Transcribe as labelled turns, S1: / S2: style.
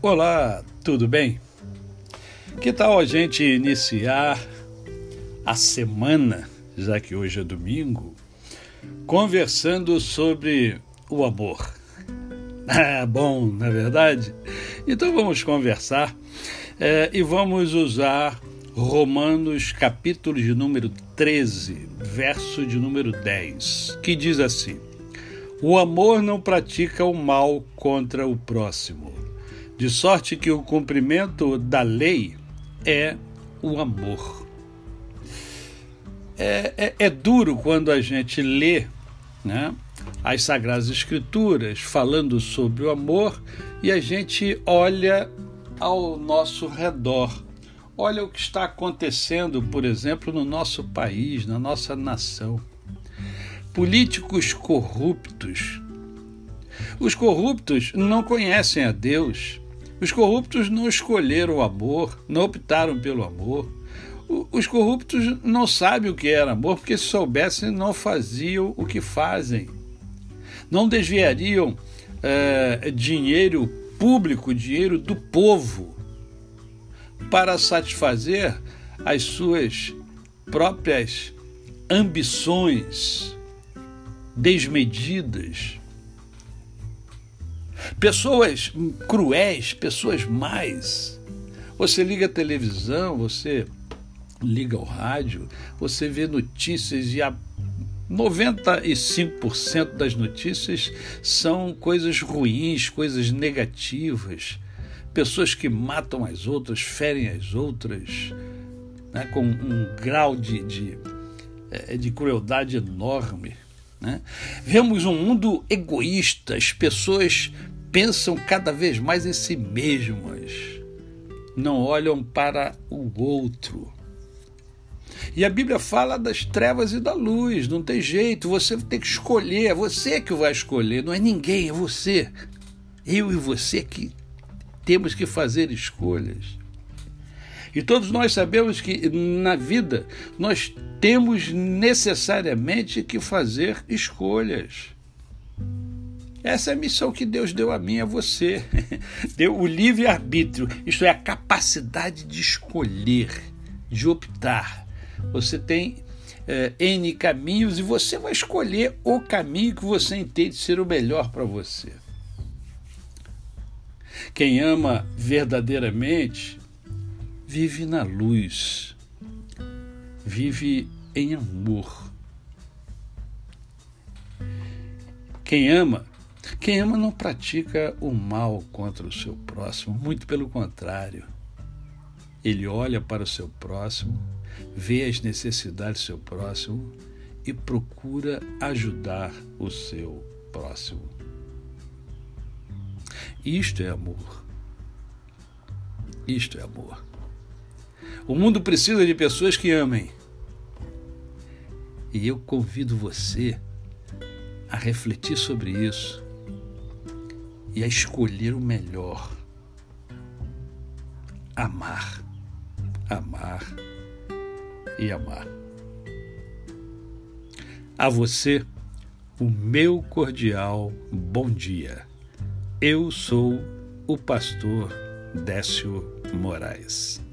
S1: Olá, tudo bem? Que tal a gente iniciar a semana, já que hoje é domingo, conversando sobre o amor? Ah, bom, na é verdade? Então vamos conversar é, e vamos usar Romanos, capítulo de número 13, verso de número 10, que diz assim: O amor não pratica o mal contra o próximo de sorte que o cumprimento da lei é o amor. É, é, é duro quando a gente lê né, as Sagradas Escrituras falando sobre o amor e a gente olha ao nosso redor. Olha o que está acontecendo, por exemplo, no nosso país, na nossa nação. Políticos corruptos. Os corruptos não conhecem a Deus, os corruptos não escolheram o amor, não optaram pelo amor. Os corruptos não sabem o que era amor, porque se soubessem, não faziam o que fazem. Não desviariam é, dinheiro público, dinheiro do povo, para satisfazer as suas próprias ambições desmedidas. Pessoas cruéis, pessoas mais. Você liga a televisão, você liga o rádio, você vê notícias e a 95% das notícias são coisas ruins, coisas negativas, pessoas que matam as outras, ferem as outras, né, com um grau de, de, eh, de crueldade enorme. Né? Vemos um mundo egoísta, as pessoas pensam cada vez mais em si mesmas, não olham para o outro. E a Bíblia fala das trevas e da luz, não tem jeito, você tem que escolher, é você que vai escolher, não é ninguém, é você. Eu e você que temos que fazer escolhas. E todos nós sabemos que na vida nós temos necessariamente que fazer escolhas. Essa é a missão que Deus deu a mim a você. Deu o livre-arbítrio, isto é, a capacidade de escolher, de optar. Você tem é, N caminhos e você vai escolher o caminho que você entende ser o melhor para você. Quem ama verdadeiramente vive na luz, vive em amor. Quem ama quem ama não pratica o mal contra o seu próximo, muito pelo contrário. Ele olha para o seu próximo, vê as necessidades do seu próximo e procura ajudar o seu próximo. Isto é amor. Isto é amor. O mundo precisa de pessoas que amem. E eu convido você a refletir sobre isso e a escolher o melhor. Amar, amar e amar. A você, o meu cordial bom dia. Eu sou o pastor Décio Moraes.